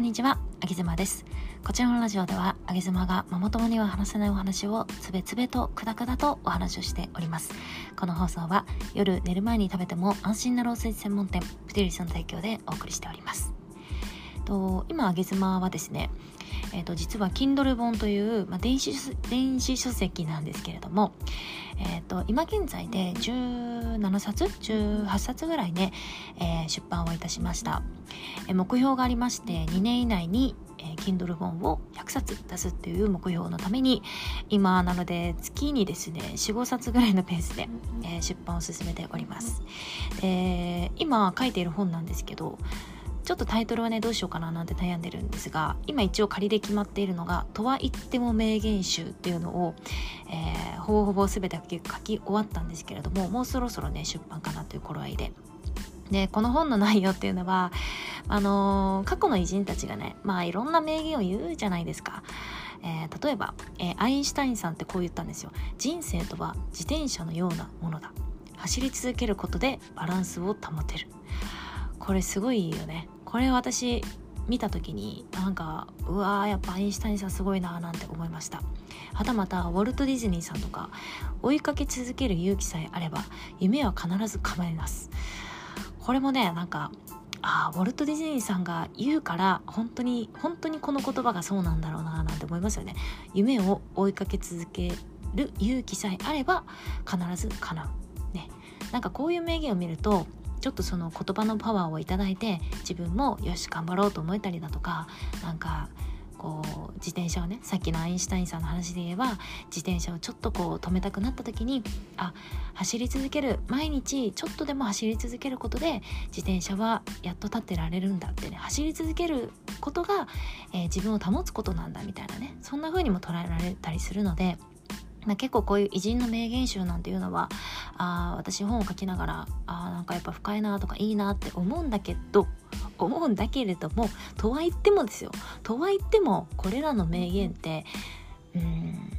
こんにちは、あげずまです。こちらのラジオでは、あげずまがママ友には話せないお話をつべつべとくだくだとお話をしております。この放送は夜寝る前に食べても安心なロースイ専門店、プテリスの提供でお送りしております。と今、あげずまはですね、えーと、実は Kindle 本という、まあ、電子電子書籍なんですけれども、えーと、今現在で17冊18冊ぐらいね、えー、出版をいたしました、えー、目標がありまして2年以内にえー、Kindle 本を100冊出すっていう目標のために今なので月にですね45冊ぐらいのペースで、えー、出版を進めております。で今書いている本なんですけどちょっとタイトルはねどうしようかななんて悩んでるんですが今一応仮で決まっているのが「とは言っても名言集」っていうのを、えー、ほぼほぼ全て書き終わったんですけれどももうそろそろね出版かなという頃合いで。でこの本の内容っていうのはあのー、過去の偉人たちがねまあいろんな名言を言うじゃないですか。えー、例えば、えー、アインシュタインさんってこう言ったんですよ。人生とは自転車のようなものだ。走り続けることでバランスを保てる。これすごいよね。これ私見た時になんかうわーやっぱアインシュタインさんすごいなーなんて思いました。はたまたウォルト・ディズニーさんとか追いかけ続ける勇気さえあれば夢は必ず叶います。これもねなんかああウォルト・ディズニーさんが言うから本当に本当にこの言葉がそうなんだろうななんて思いますよね。夢を追いかけ続ける勇気さえあれば必ず叶う。ね。なんかこういう名言を見るとちょっとその言葉のパワーをいただいて自分もよし頑張ろうと思えたりだとかなんかこう自転車をねさっきのアインシュタインさんの話で言えば自転車をちょっとこう止めたくなった時にあ走り続ける毎日ちょっとでも走り続けることで自転車はやっと立ってられるんだってね走り続けることが、えー、自分を保つことなんだみたいなねそんな風にも捉えられたりするのでまあ、結構こういう偉人の名言集なんていうのはあ私本を書きながらあなんかやっぱ深いなとかいいなって思うんだけど思うんだけれどもとは言ってもですよ。とは言ってもこれらの名言ってうん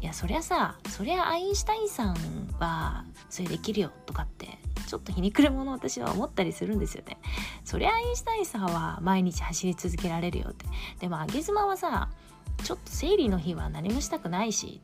いやそりゃさそりゃアインシュタインさんはそれできるよとかってちょっと皮肉るもの私は思ったりするんですよね。そりゃアインシュタインさんは毎日走り続けられるよって。でもあげ妻はさちょっと生理の日は何もしたくないし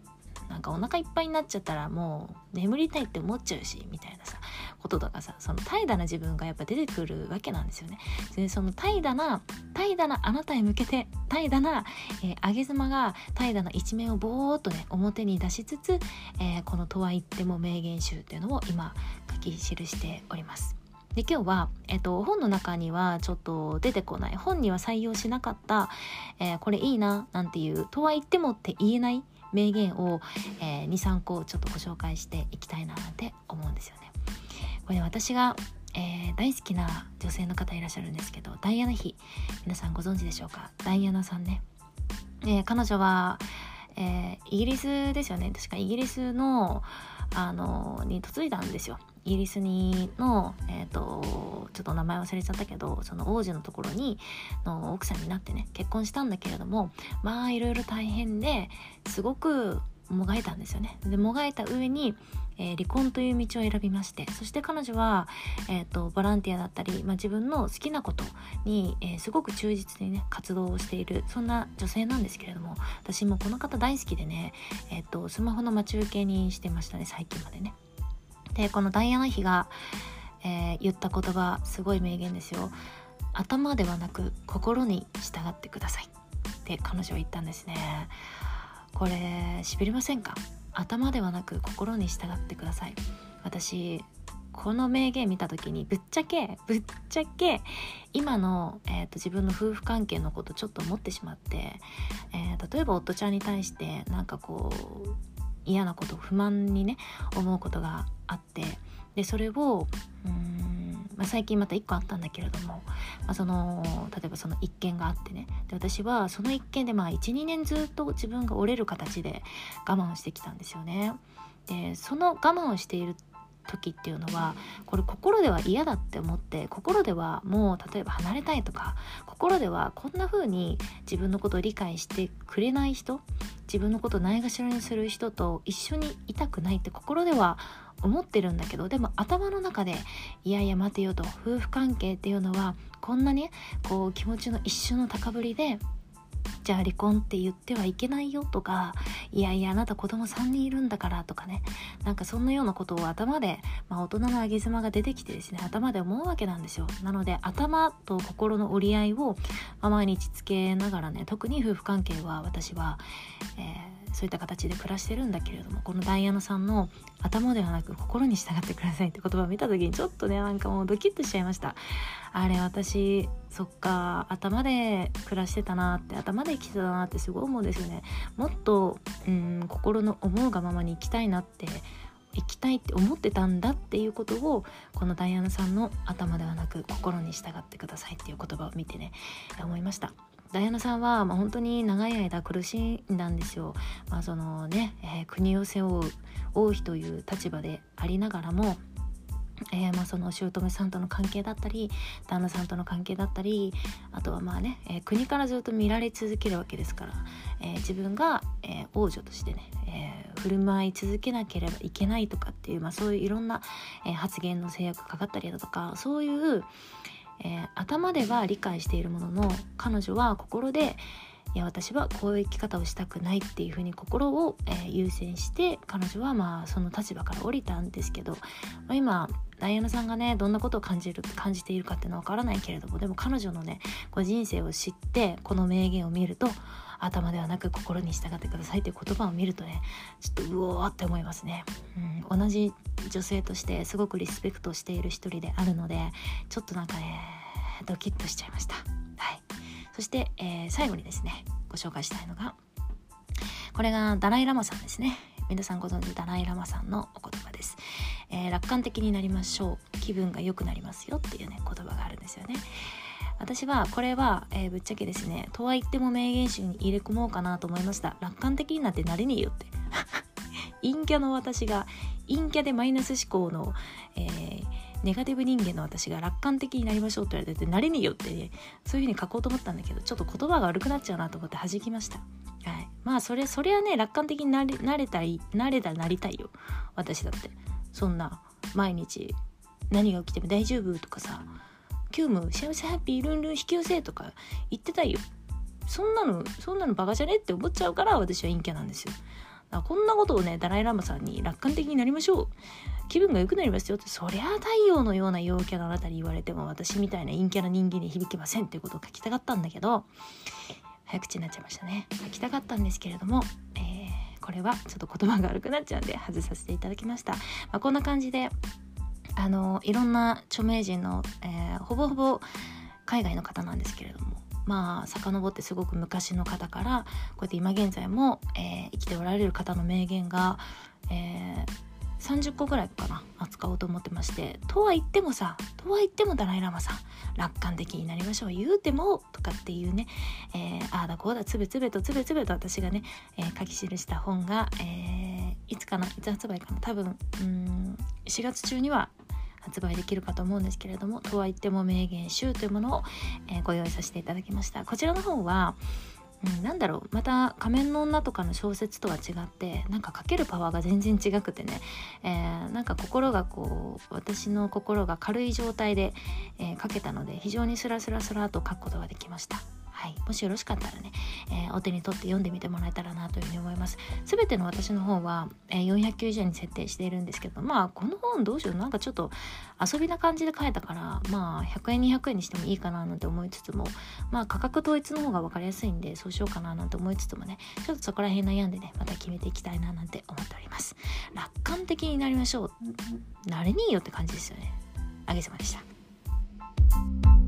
なんかお腹いっぱいになっちゃったらもう眠りたいって思っちゃうしみたいなさこととかさその怠惰な自分がやっぱ出てくるわけなんですよね。でその怠惰な怠惰なあなたへ向けて怠惰な、えー、上げ妻が怠惰な一面をぼーっとね表に出しつつ、えー、この「とは言っても名言集」っていうのを今書き記しております。で今日は、えっと、本の中にはちょっと出てこない本には採用しなかった、えー、これいいななんていうとは言ってもって言えない名言を、えー、23個ちょっとご紹介していきたいなって思うんですよね。これ、ね、私が、えー、大好きな女性の方いらっしゃるんですけどダイアナ妃皆さんご存知でしょうか？ダイアナさんね。えー、彼女は、えイギリスですよね確かイギリスのあのに嫁いだんですよ。イギリスにの、えーと、ちょっと名前忘れちゃったけどその王子のところにの奥さんになってね結婚したんだけれどもまあいろいろ大変ですごくもがいたんですよね。でもがいた上に、えー、離婚という道を選びましてそして彼女は、えーと、ボランティアだったり、まあ、自分の好きなことに、えー、すごく忠実にね活動をしているそんな女性なんですけれども私もこの方大好きでね、えーとスマホの待ち受けにしてましたね最近までね。でこのダイアナ妃が、えー、言った言葉すごい名言ですよ。頭ではなく心に従ってくださいって彼女は言ったんですね。これしびれませんか？頭ではなく心に従ってください。私この名言見た時にぶっちゃけぶっちゃけ今の、えーと、自分の夫婦関係のことちょっと思ってしまって、えー、例えば夫ちゃんに対してなんかこう嫌なこと不満にね思うことがあってでそれをうん、まあ、最近また1個あったんだけれども、まあ、その例えばその一件があってねで私はその一件で12年ずっと自分が折れる形で我慢してきたんですよね。でその我慢をしている時っていうのはこれ心では嫌だって思って心ではもう例えば離れたいとか心ではこんな風に自分のことを理解してくれない人自分のことをないがしろにする人と一緒にいたくないって心では思ってるんだけどでも頭の中でいやいや待てよと夫婦関係っていうのはこんなねこう気持ちの一瞬の高ぶりでじゃあ離婚って言ってはいけないよとかいやいやあなた子供3人いるんだからとかね。なんかそんなようなことを頭で、まあ、大人のあげ妻が出てきてですね頭で思うわけなんですよ。なので頭と心の折り合いを、ま、毎日つけながらね特に夫婦関係は私は、えーそういった形で暮らしてるんだけれどもこのダイアナさんの頭ではなく心に従ってくださいって言葉を見た時にちょっとねなんかもうドキッとしちゃいました。あれ私そっか頭で暮らしてたなって頭で生きてたなってすごい思うんですよね。もっとうん心の思うがままに生きたいなって生きたいって思ってたんだっていうことをこのダイアナさんの頭ではなく心に従ってくださいっていう言葉を見てね思いました。ダイアナさんは、まあ、本当に長い間苦しんだんですよ。まあそのねえー、国を背負う王妃という立場でありながらもえー、まあ、その姑さんとの関係だったり旦那さんとの関係だったりあとはまあね、えー、国からずっと見られ続けるわけですから、えー、自分が、え王女としてね、え振る舞い続けなければいけないとかっていう、まあ、そういういろんな、え発言の制約かかったりだとかそういう、え頭では理解しているものの彼女は心でいや私はこういう生き方をしたくないっていうふうに心を、えー、優先して彼女はまあその立場から降りたんですけど、まあ、今ダイアナさんがねどんなことを感じる感じているかっていうのは分からないけれどもでも彼女のねこう人生を知ってこの名言を見ると頭ではなく心に従ってくださいっていう言葉を見るとねちょっとうおーって思いますね、うん、同じ女性としてすごくリスペクトしている一人であるのでちょっとなんかねドキッとしちゃいました。はい。そして、えー、最後にですねご紹介したいのがこれがダライ・ラマさんですね。皆さんご存知ダライ・ラマさんのお言葉です、えー、楽観的になりましょう。気分が良くなりますよっていうね言葉があるんですよね。私はこれは、えー、ぶっちゃけですねとは言っても名言集に入れ込もうかなと思いました。楽観的になってなれねえよって。陰キャの私が陰キャでマイナス思考の、えー、ネガティブ人間の私が楽観的になりましょうって言われてて慣れねえよって、ね、そういうふうに書こうと思ったんだけどちょっと言葉が悪くなっちゃうなと思って弾きました。はい、まあそれそれはね楽観的になれなれたいなれたらなりたいよ。私だって。そんな毎日何が起きても大丈夫とかさ今日も幸せハッピールンルン引き寄せとか言ってたいよ。そんなのそんなのバカじゃねって思っちゃうから私は陰キャなんですよ。こんなことをねダライ・ラマさんに楽観的になりましょう。気分が良くなりますよってそりゃ太陽のような陽キャのあなたに言われても私みたいな陰キャな人間に響きませんっていうことを書きたかったんだけど早口になっちゃいましたね。書きたかったんですけれども、えー、これはちょっと言葉が悪くなっちゃうんで外させていただきました、まあ、こんな感じであのいろんな著名人の、えー、ほぼほぼ海外の方なんですけれどもまあ遡ってすごく昔の方からこうやって今現在も、えー、生きておられる方の名言が、えー、30個ぐらいかな扱おうと思ってましてとは言ってもさとは言ってもダライ・ラマさん楽観的になりましょう言うてもとかっていうね、えー、ああだこうだつべつべとつべつべと私がね、えー、書き記した本が、えー、いつかないつ発売かな多分うん4月中には発売できるかと思うんですけれどもとは言っても名言集というものを、えー、ご用意させていただきましたこちらの方はうん、なんだろうまた「仮面の女」とかの小説とは違ってなんか書けるパワーが全然違くてね、えー、なんか心がこう私の心が軽い状態で、えー、書けたので非常にスラスラスラと書くことができました。はい、もしよろしかったらね、えー、お手に取って読んでみてもらえたらなというふうに思います。すべての私の方は、えー、490円に設定しているんですけど、まあこの本どうしようなんかちょっと遊びな感じで書いたから、まあ100円200円にしてもいいかななんて思いつつも、まあ価格統一の方が分かりやすいんでそうしようかななんて思いつつもね、ちょっとそこら辺悩んでね、また決めていきたいななんて思っております。楽観的になりましょう。なれねえよって感じですよね。あげさまでした。